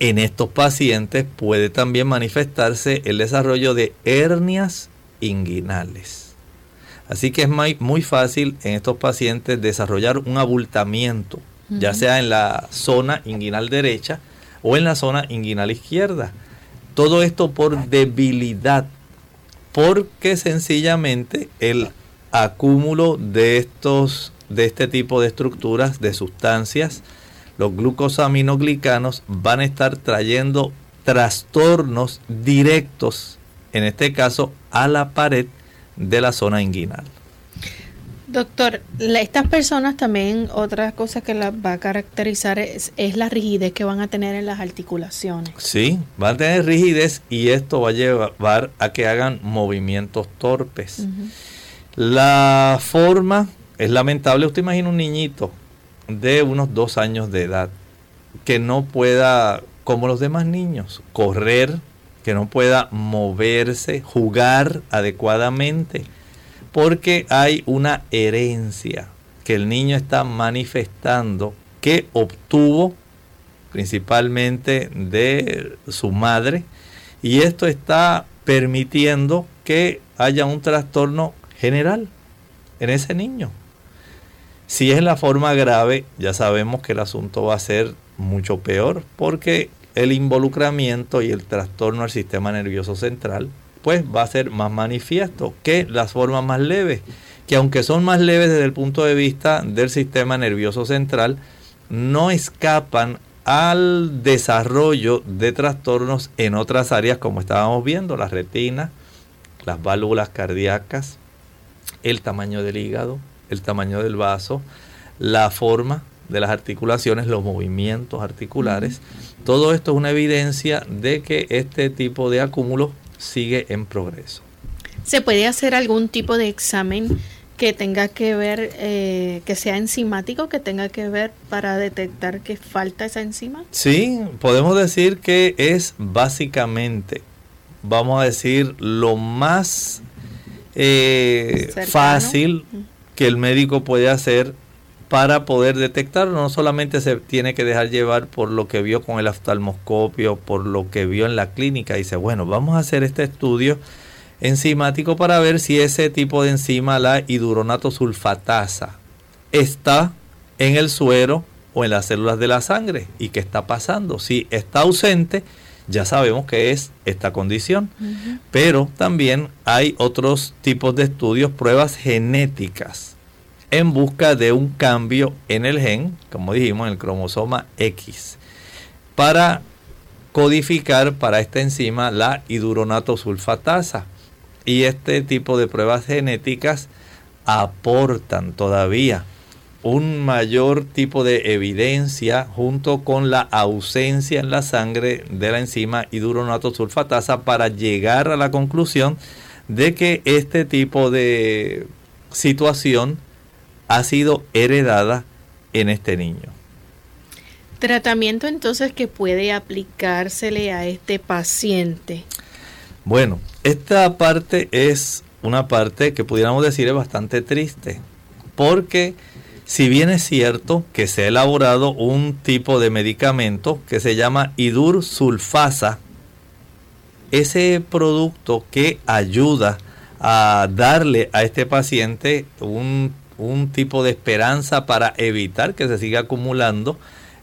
en estos pacientes puede también manifestarse el desarrollo de hernias inguinales. Así que es muy, fácil en estos pacientes desarrollar un abultamiento, ya sea en la zona inguinal derecha o en la zona inguinal izquierda. Todo esto por debilidad, porque sencillamente el acúmulo de estos de este tipo de estructuras, de sustancias, los glucosaminoglicanos van a estar trayendo trastornos directos, en este caso a la pared de la zona inguinal. Doctor, estas personas también, otra cosa que las va a caracterizar es, la rigidez que van a tener en las articulaciones. Sí, van a tener rigidez y esto va a llevar a que hagan movimientos torpes. La forma es lamentable. Usted imagina un niñito de unos dos años de edad que no pueda, como los demás niños, correr, que no pueda moverse, jugar adecuadamente, porque hay una herencia que el niño está manifestando que obtuvo principalmente de su madre y esto está permitiendo que haya un trastorno general en ese niño. Si es la forma grave, ya sabemos que el asunto va a ser mucho peor porque el involucramiento y el trastorno al sistema nervioso central pues va a ser más manifiesto que las formas más leves, que aunque son más leves desde el punto de vista del sistema nervioso central, no escapan al desarrollo de trastornos en otras áreas como estábamos viendo, la retina, las válvulas cardíacas, el tamaño del hígado, el tamaño del vaso, la forma de las articulaciones, los movimientos articulares. Todo esto es una evidencia de que este tipo de acúmulo sigue en progreso. ¿Se puede hacer algún tipo de examen que tenga que ver, eh, que sea enzimático, que tenga que ver para detectar que falta esa enzima? Sí, podemos decir que es básicamente, vamos a decir, lo más eh, fácil que el médico puede hacer para poder detectarlo. No solamente se tiene que dejar llevar por lo que vio con el oftalmoscopio, por lo que vio en la clínica. Dice, bueno, vamos a hacer este estudio enzimático para ver si ese tipo de enzima, la hidronato sulfatasa, está en el suero o en las células de la sangre. ¿Y qué está pasando? Si está ausente, ya sabemos que es esta condición. Pero también hay otros tipos de estudios, pruebas genéticas, en busca de un cambio en el gen, como dijimos, en el cromosoma X, para codificar para esta enzima la hidronato sulfatasa. Y este tipo de pruebas genéticas aportan todavía un mayor tipo de evidencia junto con la ausencia en la sangre de la enzima sulfatasa para llegar a la conclusión de que este tipo de situación ha sido heredada en este niño. Tratamiento entonces que puede aplicársele a este paciente. Bueno, esta parte es una parte que pudiéramos decir es bastante triste, porque si bien es cierto que se ha elaborado un tipo de medicamento que se llama idur sulfasa, ese producto que ayuda a darle a este paciente un, tipo de esperanza para evitar que se siga acumulando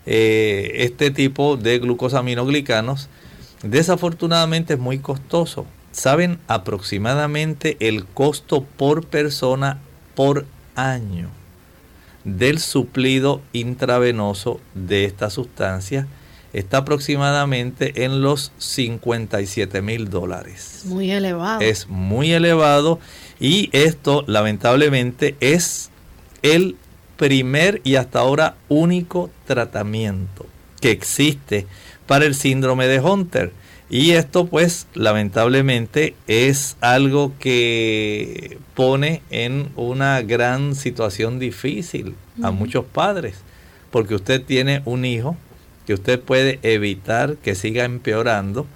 eh, este tipo de glucosaminoglicanos, desafortunadamente es muy costoso. ¿Saben aproximadamente el costo por persona por año del suplido intravenoso de esta sustancia? Está aproximadamente en los 57 mil dólares. Muy elevado. Es muy elevado y esto lamentablemente es el primer y hasta ahora único tratamiento que existe para el síndrome de Hunter. Y esto pues lamentablemente es algo que pone en una gran situación difícil a muchos padres, porque usted tiene un hijo que usted puede evitar que siga empeorando,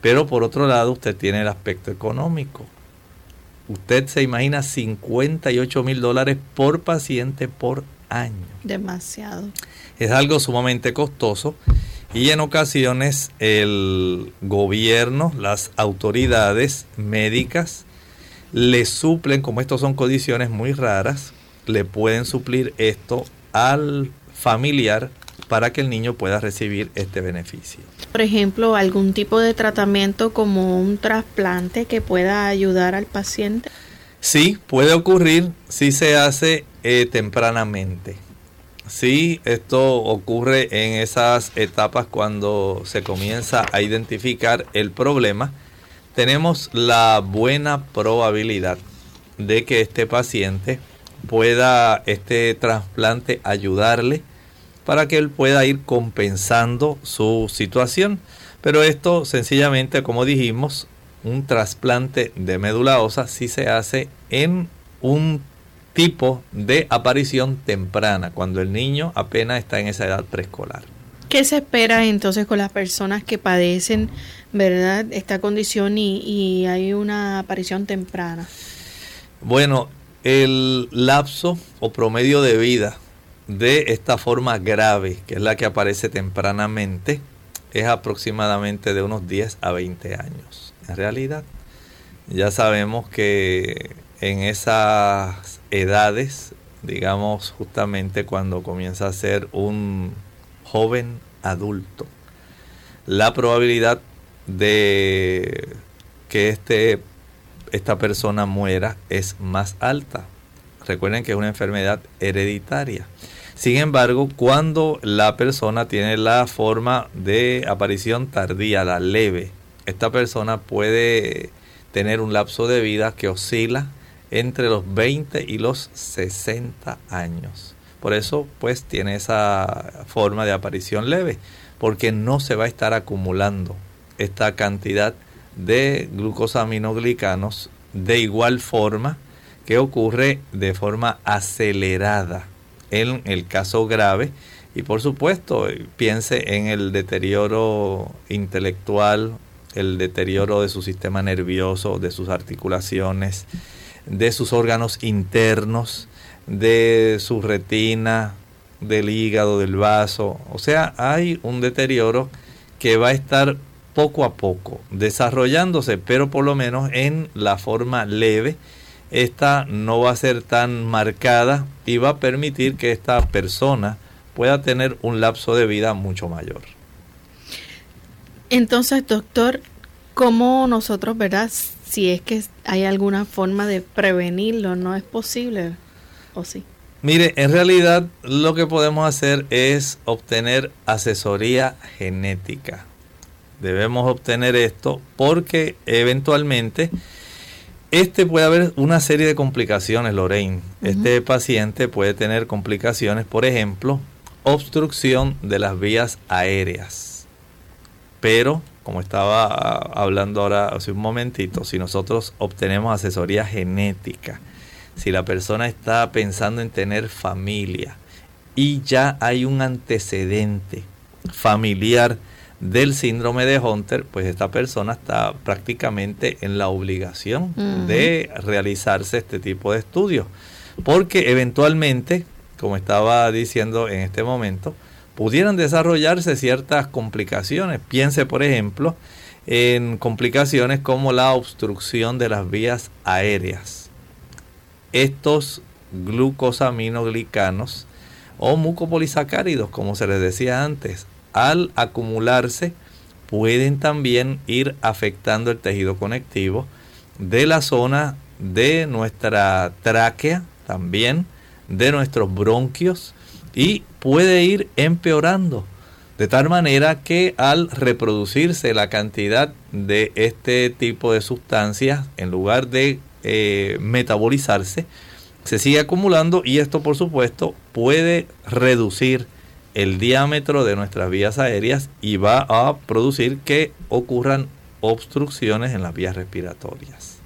pero por otro lado usted tiene el aspecto económico. Usted se imagina 58 mil dólares por paciente por año. Demasiado. Es algo sumamente costoso y en ocasiones el gobierno, las autoridades médicas, le suplen, como estos son condiciones muy raras, le pueden suplir esto al familiar para que el niño pueda recibir este beneficio. Por ejemplo, algún tipo de tratamiento como un trasplante que pueda ayudar al paciente. Sí, puede ocurrir si se hace eh, tempranamente. Sí, esto ocurre en esas etapas cuando se comienza a identificar el problema. Tenemos la buena probabilidad de que este paciente pueda este trasplante ayudarle para que él pueda ir compensando su situación. Pero esto sencillamente, como dijimos, un trasplante de médula ósea sí se hace en un tipo de aparición temprana, cuando el niño apenas está en esa edad preescolar. ¿Qué se espera entonces con las personas que padecen, verdad, esta condición y, y hay una aparición temprana? Bueno, el lapso o promedio de vida de esta forma grave, que es la que aparece tempranamente, es aproximadamente de unos 10 a 20 años. En realidad, ya sabemos que en esas edades, digamos justamente cuando comienza a ser un joven adulto, la probabilidad de que este, esta persona muera es más alta. Recuerden que es una enfermedad hereditaria. Sin embargo, cuando la persona tiene la forma de aparición tardía, la leve, esta persona puede tener un lapso de vida que oscila entre los 20 y los 60 años. Por eso, pues, tiene esa forma de aparición leve, porque no se va a estar acumulando esta cantidad de glucosaminoglicanos de igual forma que ocurre de forma acelerada en el caso grave. Y por supuesto, piense en el deterioro intelectual, el deterioro de su sistema nervioso, de sus articulaciones, de sus órganos internos, de su retina, del hígado, del vaso. O sea, hay un deterioro que va a estar poco a poco desarrollándose, pero por lo menos en la forma leve. Esta no va a ser tan marcada y va a permitir que esta persona pueda tener un lapso de vida mucho mayor. Entonces, doctor, ¿cómo nosotros, verdad, si es que hay alguna forma de prevenirlo, no es posible o sí. Mire, en realidad lo que podemos hacer es obtener asesoría genética. debemos obtener esto porque eventualmente este puede haber una serie de complicaciones, Lorraine. Este paciente puede tener complicaciones, por ejemplo, obstrucción de las vías aéreas. Pero, como estaba hablando ahora hace un momentito, si nosotros obtenemos asesoría genética, si la persona está pensando en tener familia y ya hay un antecedente familiar del síndrome de Hunter, pues esta persona está prácticamente en la obligación de realizarse este tipo de estudios. Porque eventualmente, como estaba diciendo en este momento, pudieran desarrollarse ciertas complicaciones. Piense, por ejemplo, en complicaciones como la obstrucción de las vías aéreas. Estos glucosaminoglicanos o mucopolisacáridos, como se les decía antes, al acumularse pueden también ir afectando el tejido conectivo de la zona de nuestra tráquea, también de nuestros bronquios y puede ir empeorando. De tal manera que al reproducirse la cantidad de este tipo de sustancias, en lugar de eh, metabolizarse, se sigue acumulando y esto por supuesto puede reducir el diámetro de nuestras vías aéreas y va a producir que ocurran obstrucciones en las vías respiratorias.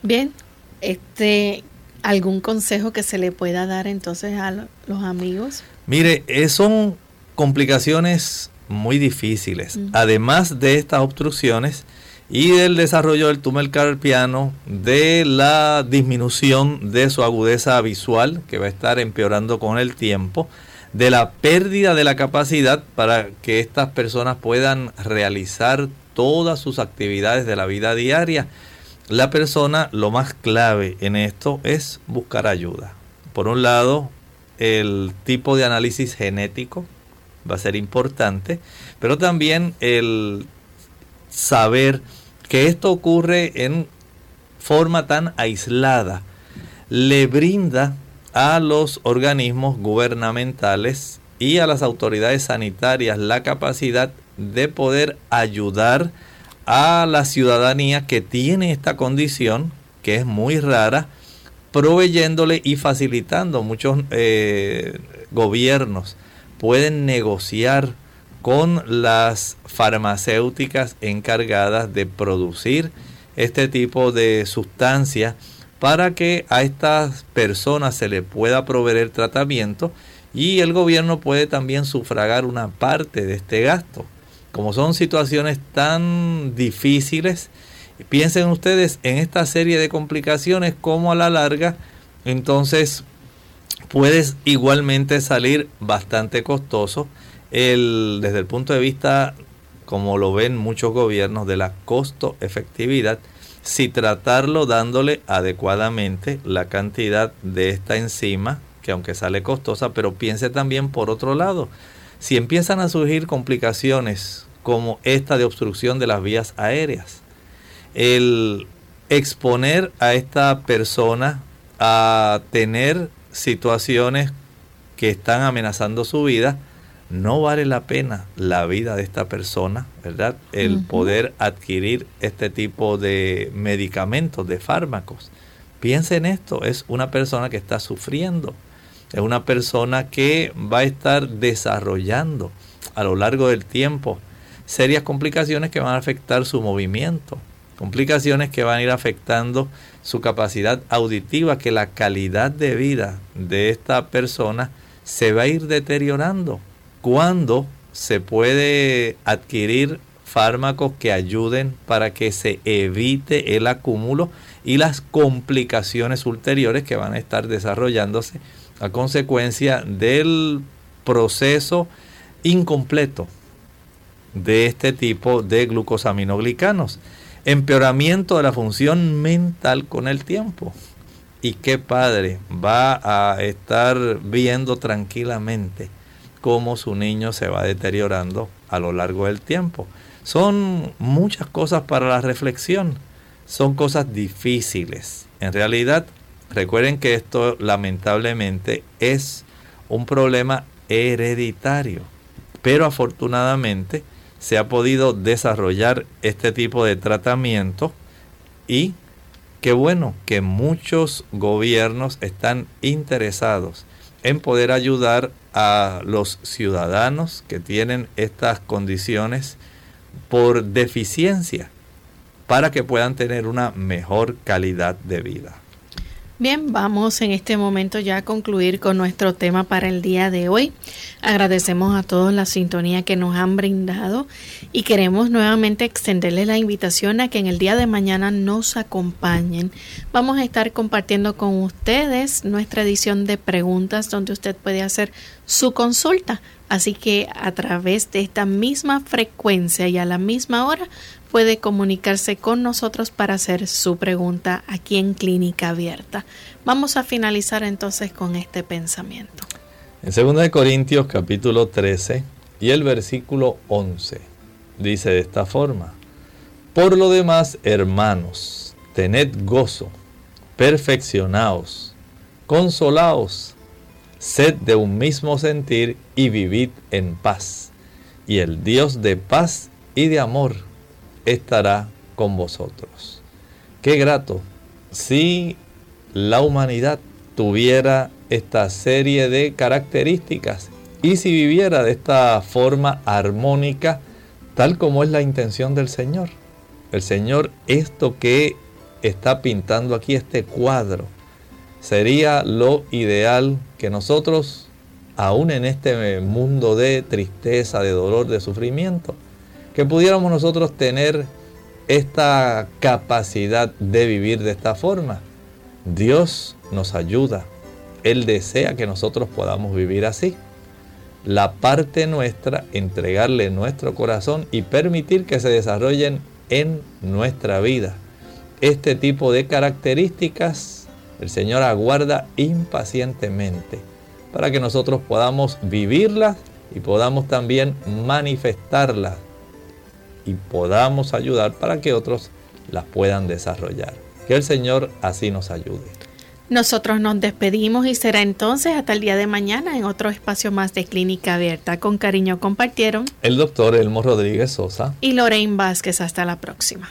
Bien, este, ¿algún consejo que se le pueda dar entonces a los amigos? Mire, eh, son complicaciones muy difíciles. Además de estas obstrucciones y del desarrollo del túnel carpiano, de la disminución de su agudeza visual, que va a estar empeorando con el tiempo, de la pérdida de la capacidad para que estas personas puedan realizar todas sus actividades de la vida diaria. La persona, lo más clave en esto es buscar ayuda. Por un lado, el tipo de análisis genético va a ser importante, pero también el saber que esto ocurre en forma tan aislada le brinda a los organismos gubernamentales y a las autoridades sanitarias la capacidad de poder ayudar a la ciudadanía que tiene esta condición, que es muy rara, proveyéndole y facilitando. Muchos eh, gobiernos pueden negociar con las farmacéuticas encargadas de producir este tipo de sustancias para que a estas personas se le pueda proveer el tratamiento y el gobierno puede también sufragar una parte de este gasto. Como son situaciones tan difíciles, piensen ustedes en esta serie de complicaciones como a la larga, entonces puede igualmente salir bastante costoso el, desde el punto de vista, como lo ven muchos gobiernos, de la costo efectividad si tratarlo dándole adecuadamente la cantidad de esta enzima, que aunque sale costosa, pero piense también por otro lado, si empiezan a surgir complicaciones como esta de obstrucción de las vías aéreas, el exponer a esta persona a tener situaciones que están amenazando su vida, no vale la pena la vida de esta persona, ¿verdad? El poder adquirir este tipo de medicamentos, de fármacos. Piensa en esto, es una persona que está sufriendo, es una persona que va a estar desarrollando a lo largo del tiempo serias complicaciones que van a afectar su movimiento, complicaciones que van a ir afectando su capacidad auditiva, que la calidad de vida de esta persona se va a ir deteriorando cuándo se puede adquirir fármacos que ayuden para que se evite el acúmulo y las complicaciones ulteriores que van a estar desarrollándose a consecuencia del proceso incompleto de este tipo de glucosaminoglicanos. Empeoramiento de la función mental con el tiempo. Y qué padre va a estar viendo tranquilamente cómo su niño se va deteriorando a lo largo del tiempo. Son muchas cosas para la reflexión, son cosas difíciles. En realidad, recuerden que esto lamentablemente es un problema hereditario, pero afortunadamente se ha podido desarrollar este tipo de tratamiento y qué bueno que muchos gobiernos están interesados en poder ayudar a los ciudadanos que tienen estas condiciones por deficiencia para que puedan tener una mejor calidad de vida. Bien, vamos en este momento ya a concluir con nuestro tema para el día de hoy. Agradecemos a todos la sintonía que nos han brindado y queremos nuevamente extenderles la invitación a que en el día de mañana nos acompañen. Vamos a estar compartiendo con ustedes nuestra edición de preguntas donde usted puede hacer su consulta. Así que a través de esta misma frecuencia y a la misma hora puede comunicarse con nosotros para hacer su pregunta aquí en Clínica Abierta. Vamos a finalizar entonces con este pensamiento. En 2 Corintios capítulo 13 y el versículo 11 dice de esta forma, Por lo demás, hermanos, tened gozo, perfeccionaos, consolaos, sed de un mismo sentir y vivid en paz. Y el Dios de paz y de amor estará con vosotros. Qué grato si la humanidad tuviera esta serie de características y si viviera de esta forma armónica, tal como es la intención del Señor. El Señor, esto que está pintando aquí, este cuadro, sería lo ideal que nosotros, aún en este mundo de tristeza, de dolor, de sufrimiento, que pudiéramos nosotros tener esta capacidad de vivir de esta forma. Dios nos ayuda. Él desea que nosotros podamos vivir así. La parte nuestra, entregarle nuestro corazón y permitir que se desarrollen en nuestra vida. Este tipo de características el Señor aguarda impacientemente para que nosotros podamos vivirlas y podamos también manifestarlas y podamos ayudar para que otros las puedan desarrollar. Que el Señor así nos ayude. Nosotros nos despedimos y será entonces hasta el día de mañana en otro espacio más de Clínica Abierta. Con cariño compartieron el doctor Elmo Rodríguez Sosa y Lorraine Vázquez. Hasta la próxima.